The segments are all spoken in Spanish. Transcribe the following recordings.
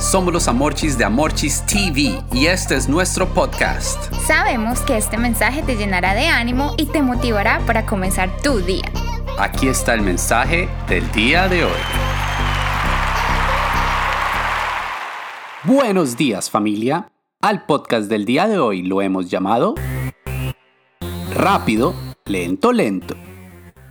Somos los Amorchis de Amorchis TV y este es nuestro podcast. Sabemos que este mensaje te llenará de ánimo y te motivará para comenzar tu día. Aquí está el mensaje del día de hoy. Buenos días familia. Al podcast del día de hoy lo hemos llamado Rápido, lento, lento.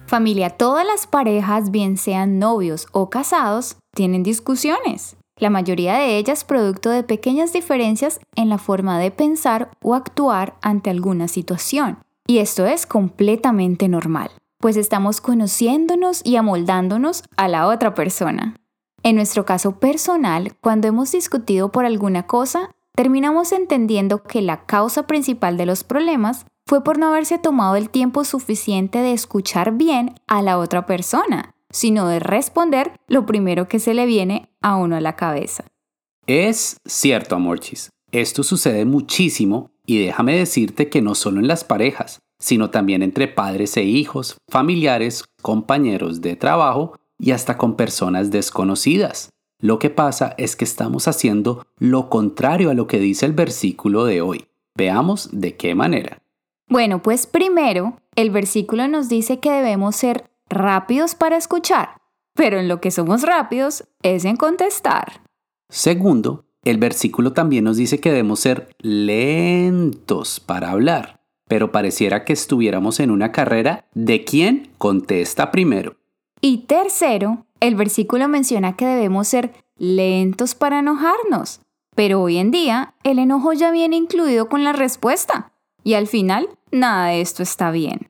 Familia, todas las parejas, bien sean novios o casados, tienen discusiones. La mayoría de ellas producto de pequeñas diferencias en la forma de pensar o actuar ante alguna situación. Y esto es completamente normal, pues estamos conociéndonos y amoldándonos a la otra persona. En nuestro caso personal, cuando hemos discutido por alguna cosa, terminamos entendiendo que la causa principal de los problemas fue por no haberse tomado el tiempo suficiente de escuchar bien a la otra persona, sino de responder lo primero que se le viene a uno a la cabeza. Es cierto, Amorchis. Esto sucede muchísimo y déjame decirte que no solo en las parejas, sino también entre padres e hijos, familiares, compañeros de trabajo y hasta con personas desconocidas. Lo que pasa es que estamos haciendo lo contrario a lo que dice el versículo de hoy. Veamos de qué manera. Bueno, pues primero, el versículo nos dice que debemos ser rápidos para escuchar, pero en lo que somos rápidos es en contestar. Segundo, el versículo también nos dice que debemos ser lentos para hablar, pero pareciera que estuviéramos en una carrera de quién contesta primero. Y tercero, el versículo menciona que debemos ser lentos para enojarnos, pero hoy en día el enojo ya viene incluido con la respuesta. Y al final, nada de esto está bien.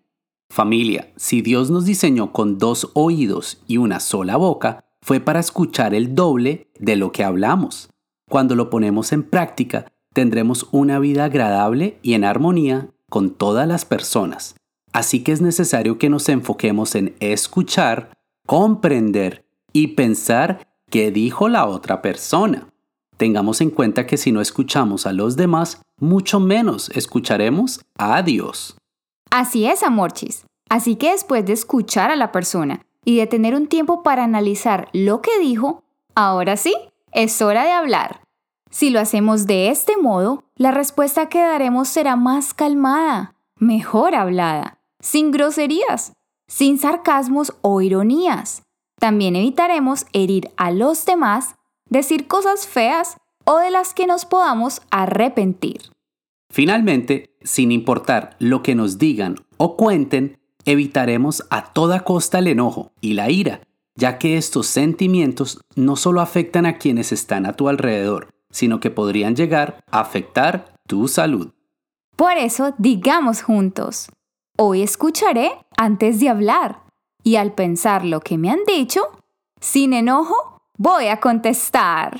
Familia, si Dios nos diseñó con dos oídos y una sola boca, fue para escuchar el doble de lo que hablamos. Cuando lo ponemos en práctica, tendremos una vida agradable y en armonía con todas las personas. Así que es necesario que nos enfoquemos en escuchar, comprender y pensar qué dijo la otra persona. Tengamos en cuenta que si no escuchamos a los demás, mucho menos escucharemos a Dios. Así es, Amorchis. Así que después de escuchar a la persona y de tener un tiempo para analizar lo que dijo, ahora sí, es hora de hablar. Si lo hacemos de este modo, la respuesta que daremos será más calmada, mejor hablada, sin groserías, sin sarcasmos o ironías. También evitaremos herir a los demás decir cosas feas o de las que nos podamos arrepentir. Finalmente, sin importar lo que nos digan o cuenten, evitaremos a toda costa el enojo y la ira, ya que estos sentimientos no solo afectan a quienes están a tu alrededor, sino que podrían llegar a afectar tu salud. Por eso, digamos juntos, hoy escucharé antes de hablar, y al pensar lo que me han dicho, sin enojo, voy a contestar.